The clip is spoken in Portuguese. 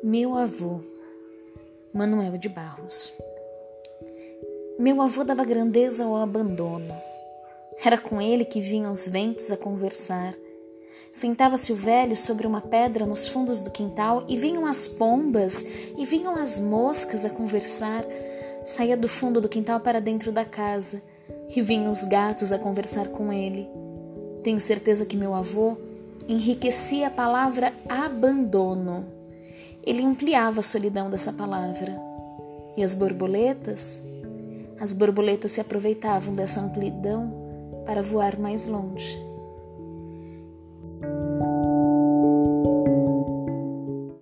Meu avô, Manuel de Barros. Meu avô dava grandeza ao abandono. Era com ele que vinham os ventos a conversar. Sentava-se o velho sobre uma pedra nos fundos do quintal e vinham as pombas e vinham as moscas a conversar. Saía do fundo do quintal para dentro da casa e vinham os gatos a conversar com ele. Tenho certeza que meu avô enriquecia a palavra abandono ele ampliava a solidão dessa palavra. E as borboletas? As borboletas se aproveitavam dessa amplidão para voar mais longe.